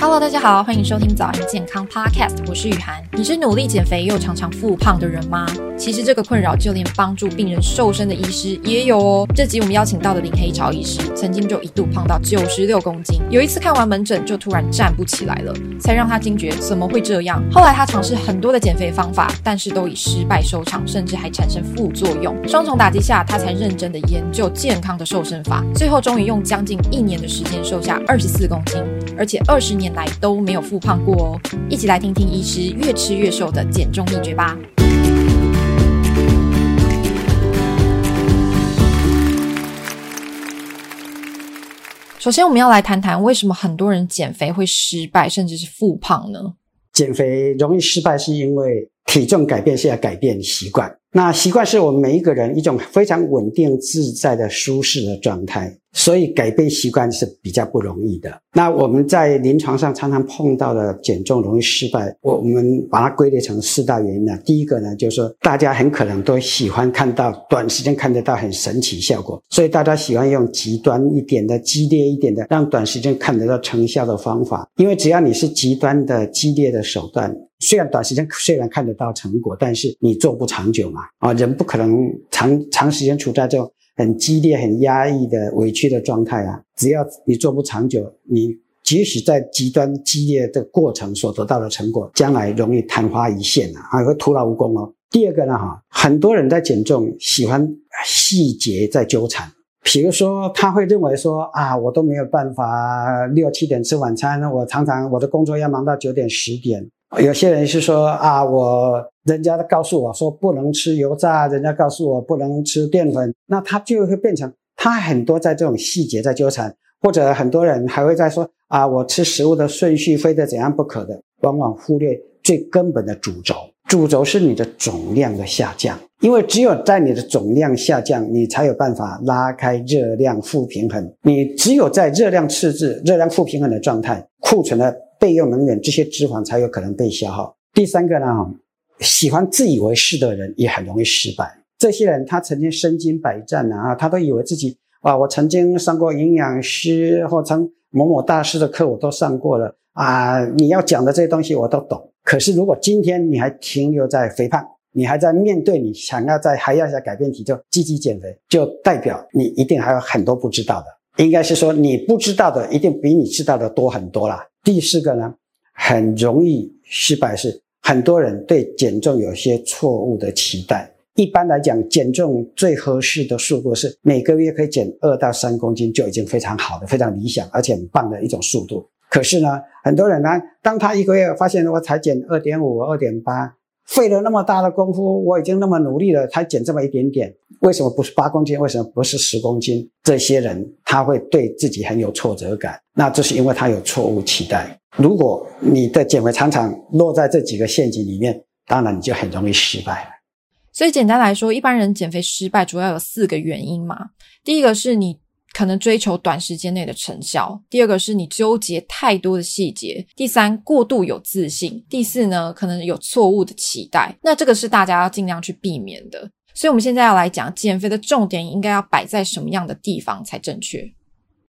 Hello，大家好，欢迎收听早安健康 Podcast，我是雨涵。你是努力减肥又常常复胖的人吗？其实这个困扰就连帮助病人瘦身的医师也有哦。这集我们邀请到的林黑潮医师，曾经就一度胖到九十六公斤，有一次看完门诊就突然站不起来了，才让他惊觉怎么会这样。后来他尝试很多的减肥方法，但是都以失败收场，甚至还产生副作用。双重打击下，他才认真的研究健康的瘦身法，最后终于用将近一年的时间瘦下二十四公斤，而且二十年。来都没有复胖过哦，一起来听听医师越吃越瘦的减重秘诀吧。首先，我们要来谈谈为什么很多人减肥会失败，甚至是复胖呢？减肥容易失败，是因为体重改变是要改变习惯。那习惯是我们每一个人一种非常稳定自在的舒适的状态，所以改变习惯是比较不容易的。那我们在临床上常常碰到的减重容易失败，我我们把它归类成四大原因呢。第一个呢，就是说大家很可能都喜欢看到短时间看得到很神奇效果，所以大家喜欢用极端一点的、激烈一点的，让短时间看得到成效的方法。因为只要你是极端的、激烈的手段。虽然短时间虽然看得到成果，但是你做不长久嘛。啊，人不可能长长时间处在这种很激烈、很压抑的委屈的状态啊。只要你做不长久，你即使在极端激烈的过程所得到的成果，将来容易昙花一现啊，还会徒劳无功哦。第二个呢，哈，很多人在减重喜欢细节在纠缠，比如说他会认为说啊，我都没有办法六七点吃晚餐，我常常我的工作要忙到九点十点。有些人是说啊，我人家告诉我说不能吃油炸，人家告诉我不能吃淀粉，那他就会变成他很多在这种细节在纠缠，或者很多人还会在说啊，我吃食物的顺序非得怎样不可的，往往忽略最根本的主轴，主轴是你的总量的下降，因为只有在你的总量下降，你才有办法拉开热量负平衡，你只有在热量赤字、热量负平衡的状态，库存的。备用能源，这些脂肪才有可能被消耗。第三个呢，喜欢自以为是的人也很容易失败。这些人他曾经身经百战啊，他都以为自己啊，我曾经上过营养师或曾某某大师的课，我都上过了啊。你要讲的这些东西我都懂。可是如果今天你还停留在肥胖，你还在面对你想要在还要想改变体重、积极减肥，就代表你一定还有很多不知道的。应该是说你不知道的一定比你知道的多很多啦。第四个呢，很容易失败是很多人对减重有些错误的期待。一般来讲，减重最合适的速度是每个月可以减二到三公斤就已经非常好的、非常理想而且很棒的一种速度。可是呢，很多人呢，当他一个月发现我才减二点五、二点八。费了那么大的功夫，我已经那么努力了，才减这么一点点，为什么不是八公斤？为什么不是十公斤？这些人他会对自己很有挫折感，那这是因为他有错误期待。如果你的减肥常常落在这几个陷阱里面，当然你就很容易失败了。所以简单来说，一般人减肥失败主要有四个原因嘛。第一个是你。可能追求短时间内的成效。第二个是你纠结太多的细节。第三，过度有自信。第四呢，可能有错误的期待。那这个是大家要尽量去避免的。所以，我们现在要来讲减肥的重点应该要摆在什么样的地方才正确？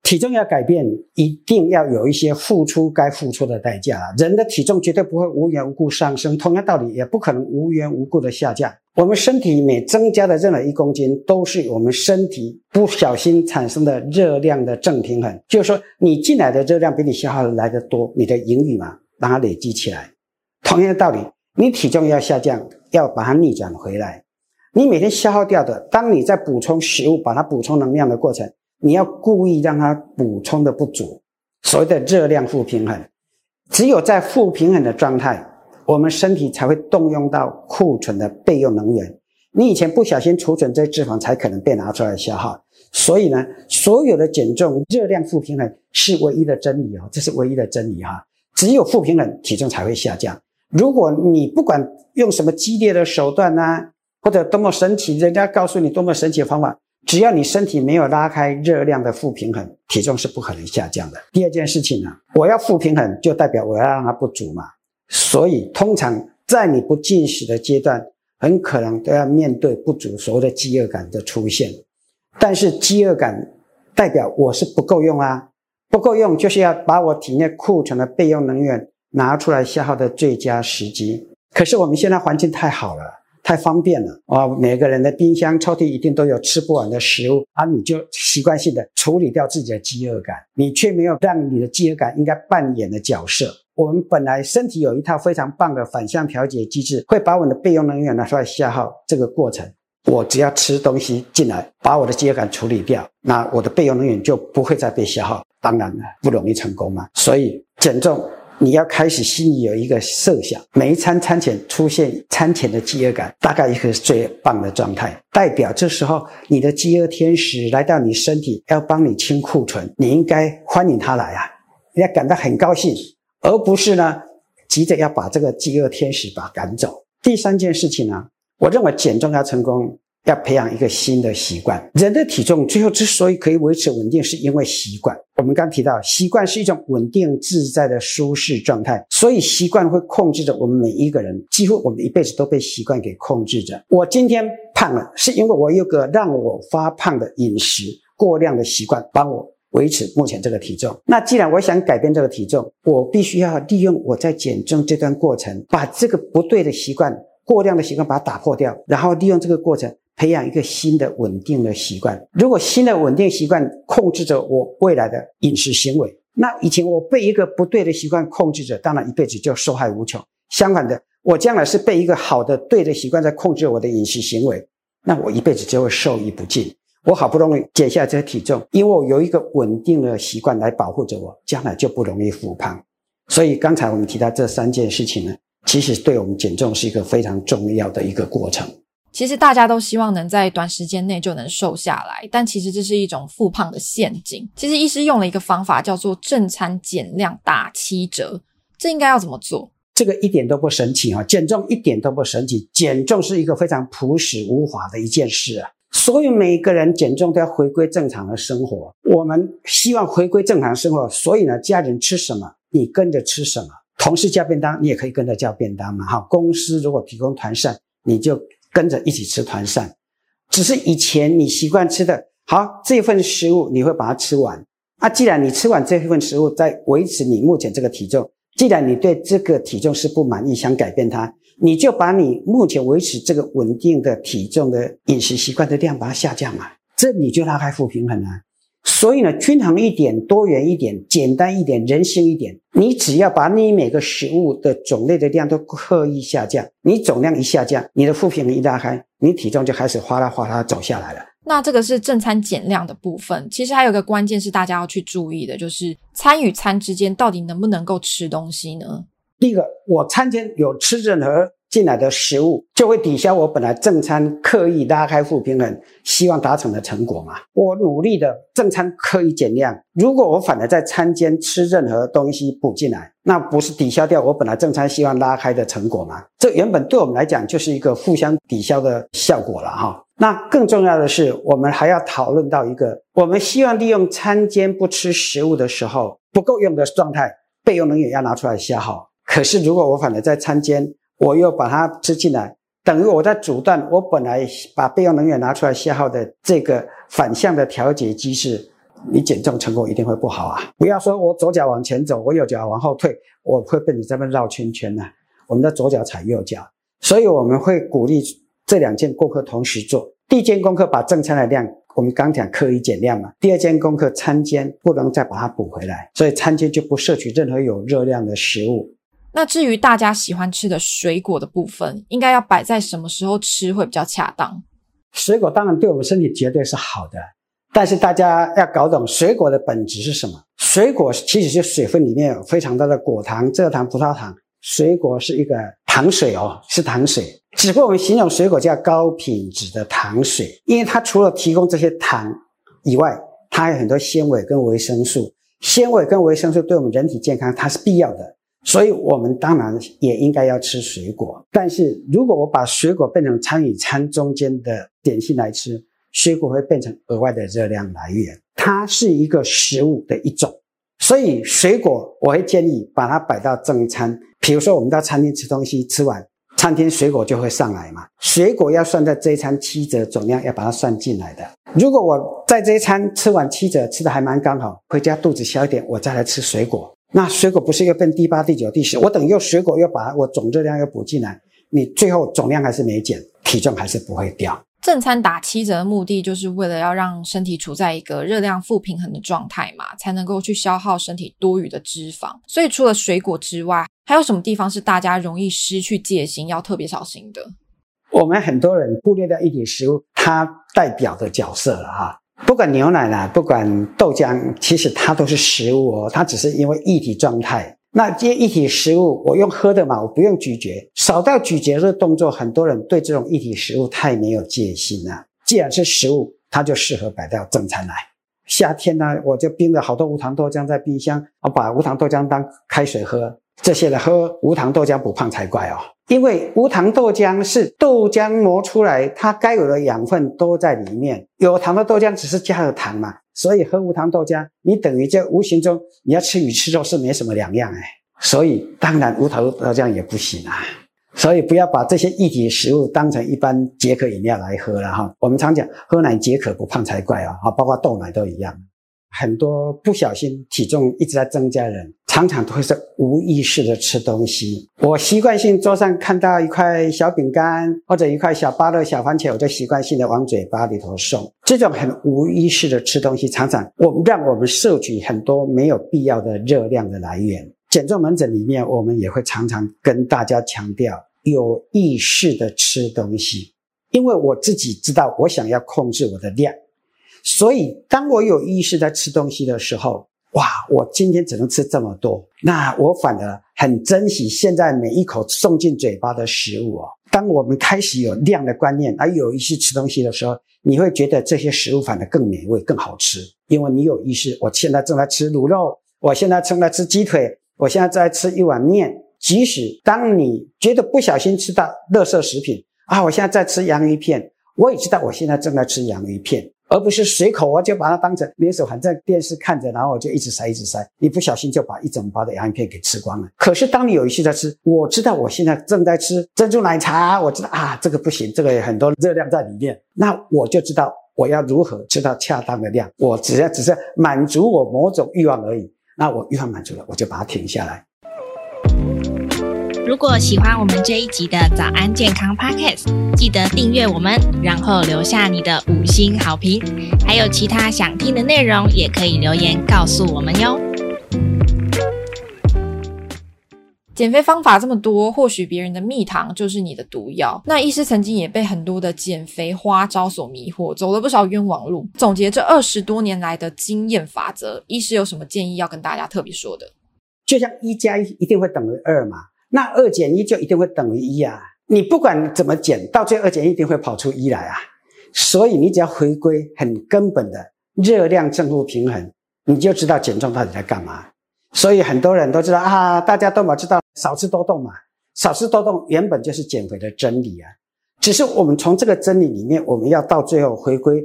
体重要改变，一定要有一些付出该付出的代价。人的体重绝对不会无缘无故上升，同样道理也不可能无缘无故的下降。我们身体每增加的任何一公斤，都是我们身体不小心产生的热量的正平衡。就是说，你进来的热量比你消耗的来得多，你的盈余嘛，让它累积起来。同样的道理，你体重要下降，要把它逆转回来。你每天消耗掉的，当你在补充食物，把它补充能量的过程，你要故意让它补充的不足，所谓的热量负平衡。只有在负平衡的状态。我们身体才会动用到库存的备用能源，你以前不小心储存这些脂肪，才可能被拿出来消耗。所以呢，所有的减重热量负平衡是唯一的真理哦，这是唯一的真理哈。只有负平衡，体重才会下降。如果你不管用什么激烈的手段呐、或者多么神奇，人家告诉你多么神奇的方法，只要你身体没有拉开热量的负平衡，体重是不可能下降的。第二件事情呢，我要负平衡，就代表我要让它不足嘛。所以，通常在你不进食的阶段，很可能都要面对不足所谓的饥饿感的出现。但是，饥饿感代表我是不够用啊，不够用，就是要把我体内库存的备用能源拿出来消耗的最佳时机。可是我们现在环境太好了，太方便了啊！每个人的冰箱抽屉一定都有吃不完的食物，啊、你就习惯性的处理掉自己的饥饿感，你却没有让你的饥饿感应该扮演的角色。我们本来身体有一套非常棒的反向调节机制，会把我们的备用能源拿出来消耗。这个过程，我只要吃东西进来，把我的饥饿感处理掉，那我的备用能源就不会再被消耗。当然了，不容易成功嘛。所以减重，你要开始心里有一个设想：每一餐餐前出现餐前的饥饿感，大概一个最棒的状态，代表这时候你的饥饿天使来到你身体，要帮你清库存，你应该欢迎他来啊，你要感到很高兴。而不是呢，急着要把这个饥饿天使把赶走。第三件事情呢，我认为减重要成功，要培养一个新的习惯。人的体重最后之所以可以维持稳定，是因为习惯。我们刚提到，习惯是一种稳定自在的舒适状态，所以习惯会控制着我们每一个人。几乎我们一辈子都被习惯给控制着。我今天胖了，是因为我有个让我发胖的饮食过量的习惯，帮我。维持目前这个体重。那既然我想改变这个体重，我必须要利用我在减重这段过程，把这个不对的习惯、过量的习惯把它打破掉，然后利用这个过程培养一个新的稳定的习惯。如果新的稳定习惯控制着我未来的饮食行为，那以前我被一个不对的习惯控制着，当然一辈子就受害无穷。相反的，我将来是被一个好的对的习惯在控制我的饮食行为，那我一辈子就会受益不尽。我好不容易减下这个体重，因为我有一个稳定的习惯来保护着我，将来就不容易复胖。所以刚才我们提到这三件事情呢，其实对我们减重是一个非常重要的一个过程。其实大家都希望能在短时间内就能瘦下来，但其实这是一种复胖的陷阱。其实医师用了一个方法叫做正餐减量打七折，这应该要怎么做？这个一点都不神奇啊，减重一点都不神奇，减重是一个非常朴实无华的一件事啊。所以每个人减重都要回归正常的生活。我们希望回归正常生活，所以呢，家人吃什么，你跟着吃什么。同事叫便当，你也可以跟着叫便当嘛。哈，公司如果提供团膳，你就跟着一起吃团膳。只是以前你习惯吃的好这份食物，你会把它吃完。啊，既然你吃完这份食物，在维持你目前这个体重，既然你对这个体重是不满意，想改变它。你就把你目前维持这个稳定的体重的饮食习惯的量把它下降啊，这你就拉开负平衡啊。所以呢，均衡一点、多元一点、简单一点、人性一点，你只要把你每个食物的种类的量都刻意下降，你总量一下降，你的负平衡一拉开，你体重就开始哗啦哗啦走下来了。那这个是正餐减量的部分，其实还有一个关键是大家要去注意的，就是餐与餐之间到底能不能够吃东西呢？第一个，我餐前有吃任何进来的食物，就会抵消我本来正餐刻意拉开负平衡，希望达成的成果嘛。我努力的正餐刻意减量，如果我反而在餐间吃任何东西补进来，那不是抵消掉我本来正餐希望拉开的成果吗？这原本对我们来讲就是一个互相抵消的效果了哈。那更重要的是，我们还要讨论到一个，我们希望利用餐间不吃食物的时候不够用的状态，备用能源要拿出来消耗。可是，如果我反而在餐间，我又把它吃进来，等于我在阻断我本来把备用能源拿出来消耗的这个反向的调节机制，你减重成功一定会不好啊！不要说我左脚往前走，我右脚往后退，我会被你这边绕圈圈呢、我们的左脚踩右脚，所以我们会鼓励这两件功课同时做。第一件功课把正餐的量，我们刚讲刻意减量嘛。第二件功课餐间不能再把它补回来，所以餐间就不摄取任何有热量的食物。那至于大家喜欢吃的水果的部分，应该要摆在什么时候吃会比较恰当？水果当然对我们身体绝对是好的，但是大家要搞懂水果的本质是什么。水果其实是水分里面有非常多的果糖、蔗糖、葡萄糖。水果是一个糖水哦，是糖水。只不过我们形容水果叫高品质的糖水，因为它除了提供这些糖以外，它还有很多纤维跟维生素。纤维跟维生素对我们人体健康它是必要的。所以，我们当然也应该要吃水果。但是如果我把水果变成餐与餐中间的点心来吃，水果会变成额外的热量来源。它是一个食物的一种，所以水果我会建议把它摆到正餐。比如说，我们到餐厅吃东西，吃完餐厅水果就会上来嘛，水果要算在这一餐七折总量，要把它算进来的。如果我在这一餐吃完七折，吃的还蛮刚好，回家肚子小一点，我再来吃水果，那水果不是又变第八、第九、第十？我等于又水果又把我总热量又补进来，你最后总量还是没减，体重还是不会掉。正餐打七折的目的，就是为了要让身体处在一个热量负平衡的状态嘛，才能够去消耗身体多余的脂肪。所以除了水果之外，还有什么地方是大家容易失去戒心，要特别小心的？我们很多人忽略掉一体食物它代表的角色了哈，不管牛奶啦，不管豆浆，其实它都是食物哦，它只是因为液体状态。那这些液体食物，我用喝的嘛，我不用咀嚼，少掉咀嚼的动作，很多人对这种液体食物太没有戒心了。既然是食物，它就适合摆到正餐来。夏天呢，我就冰了好多无糖豆浆在冰箱，我把无糖豆浆当开水喝，这些人喝无糖豆浆不胖才怪哦。因为无糖豆浆是豆浆磨出来，它该有的养分都在里面。有糖的豆浆只是加了糖嘛，所以喝无糖豆浆，你等于就无形中你要吃鱼吃肉是没什么两样哎。所以当然无糖豆浆也不行啊。所以不要把这些液体食物当成一般解渴饮料来喝了哈。我们常讲喝奶解渴不胖才怪啊，包括豆奶都一样。很多不小心体重一直在增加的人，常常都会是无意识的吃东西。我习惯性桌上看到一块小饼干或者一块小芭乐、小番茄，我就习惯性的往嘴巴里头送。这种很无意识的吃东西，常常我们让我们摄取很多没有必要的热量的来源。减重门诊里面，我们也会常常跟大家强调有意识的吃东西，因为我自己知道我想要控制我的量。所以，当我有意识在吃东西的时候，哇，我今天只能吃这么多，那我反而很珍惜现在每一口送进嘴巴的食物哦。当我们开始有量的观念，而有意识吃东西的时候，你会觉得这些食物反而更美味、更好吃，因为你有意识。我现在正在吃卤肉，我现在正在吃鸡腿，我现在在吃一碗面。即使当你觉得不小心吃到垃圾食品啊，我现在在吃洋芋片，我也知道我现在正在吃洋芋片。而不是随口，我就把它当成捏手环，在电视看着，然后我就一直塞，一直塞，一不小心就把一整包的洋芋片给吃光了。可是当你有一次在吃，我知道我现在正在吃珍珠奶茶，我知道啊，这个不行，这个有很多热量在里面，那我就知道我要如何吃到恰当的量。我只要只是满足我某种欲望而已，那我欲望满足了，我就把它停下来。如果喜欢我们这一集的早安健康 Podcast，记得订阅我们，然后留下你的五星好评。还有其他想听的内容，也可以留言告诉我们哟。减肥方法这么多，或许别人的蜜糖就是你的毒药。那医师曾经也被很多的减肥花招所迷惑，走了不少冤枉路。总结这二十多年来的经验法则，医师有什么建议要跟大家特别说的？就像一加一一定会等于二嘛。那二减一就一定会等于一啊！你不管怎么减，到最后二减一一定会跑出一来啊！所以你只要回归很根本的热量正负平衡，你就知道减重到底在干嘛。所以很多人都知道啊，大家都知道少吃多动嘛，少吃多动原本就是减肥的真理啊。只是我们从这个真理里面，我们要到最后回归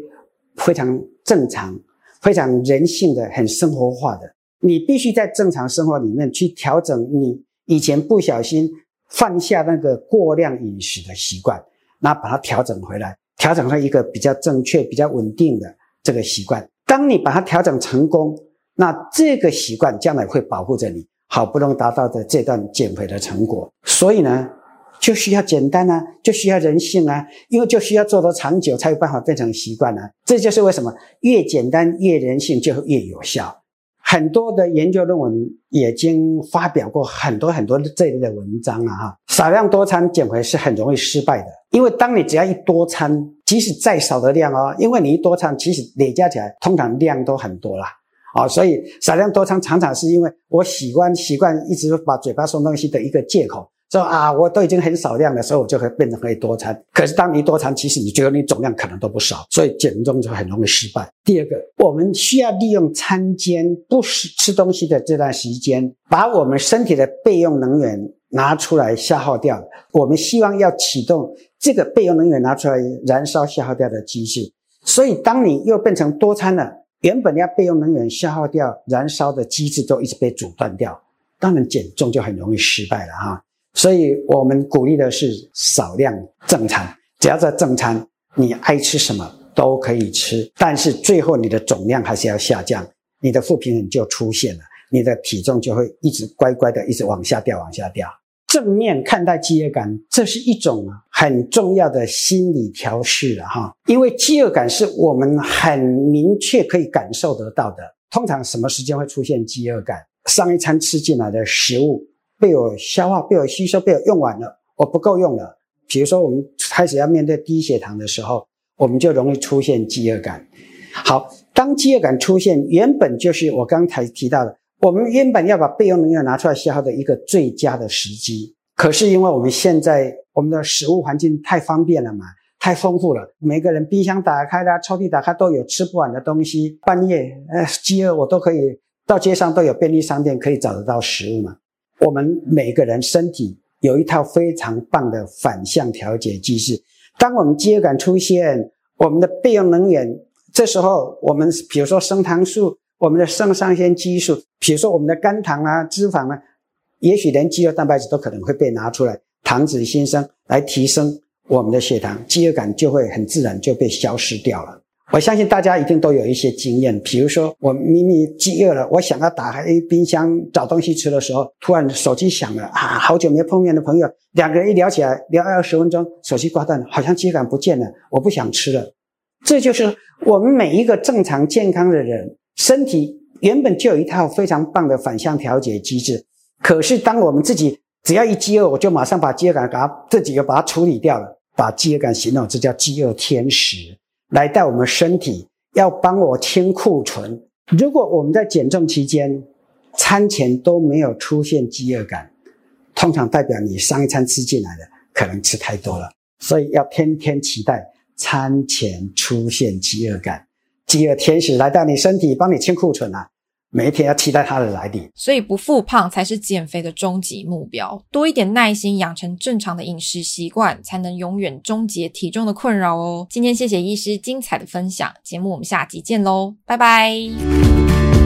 非常正常、非常人性的、很生活化的。你必须在正常生活里面去调整你。以前不小心犯下那个过量饮食的习惯，那把它调整回来，调整成一个比较正确、比较稳定的这个习惯。当你把它调整成功，那这个习惯将来会保护着你，好不容易达到的这段减肥的成果。所以呢，就需要简单啊，就需要人性啊，因为就需要做得长久，才有办法变成习惯啊。这就是为什么越简单越人性就越有效。很多的研究论文已经发表过很多很多这类的文章了，哈，少量多餐减肥是很容易失败的，因为当你只要一多餐，即使再少的量哦，因为你一多餐，其实累加起来通常量都很多啦，啊，所以少量多餐常常是因为我喜欢习惯一直把嘴巴送东西的一个借口。说啊，我都已经很少量的时候，我就会变成可以多餐。可是当你多餐，其实你觉得你总量可能都不少，所以减重就很容易失败。第二个，我们需要利用餐间不吃吃东西的这段时间，把我们身体的备用能源拿出来消耗掉。我们希望要启动这个备用能源拿出来燃烧消耗掉的机制。所以当你又变成多餐了，原本要备用能源消耗掉燃烧的机制都一直被阻断掉，当然减重就很容易失败了哈。所以我们鼓励的是少量正餐，只要在正餐，你爱吃什么都可以吃，但是最后你的总量还是要下降，你的负平衡就出现了，你的体重就会一直乖乖的一直往下掉，往下掉。正面看待饥饿感，这是一种很重要的心理调试了哈，因为饥饿感是我们很明确可以感受得到的。通常什么时间会出现饥饿感？上一餐吃进来的食物被我消化、被我吸收、被我用完了，我不够用了。比如说，我们开始要面对低血糖的时候，我们就容易出现饥饿感。好，当饥饿感出现，原本就是我刚才提到的，我们原本要把备用能源拿出来消耗的一个最佳的时机。可是因为我们现在我们的食物环境太方便了嘛，太丰富了，每个人冰箱打开啦，抽屉打开都有吃不完的东西，半夜呃饥饿我都可以到街上都有便利商店可以找得到食物嘛。我们每个人身体有一套非常棒的反向调节机制，当我们饥饿感出现，我们的备用能源，这时候我们比如说升糖素，我们的肾上腺激素，比如说我们的肝糖啊、脂肪啊。也许连肌肉蛋白质都可能会被拿出来，糖脂新生来提升我们的血糖，饥饿感就会很自然就被消失掉了。我相信大家一定都有一些经验，比如说我明明饥饿了，我想要打开冰箱找东西吃的时候，突然手机响了啊，好久没碰面的朋友，两个人一聊起来，聊二十分钟，手机挂断了，好像饥饿感不见了，我不想吃了。这就是我们每一个正常健康的人，身体原本就有一套非常棒的反向调节机制。可是，当我们自己只要一饥饿，我就马上把饥饿感给它自己又把它处理掉了，把饥饿感行动，这叫饥饿天使来到我们身体要帮我清库存。如果我们在减重期间餐前都没有出现饥饿感，通常代表你上一餐吃进来的可能吃太多了，所以要天天期待餐前出现饥饿感，饥饿天使来到你身体帮你清库存啊。每一天要期待它的来临，所以不复胖才是减肥的终极目标。多一点耐心，养成正常的饮食习惯，才能永远终结体重的困扰哦。今天谢谢医师精彩的分享，节目我们下集见喽，拜拜。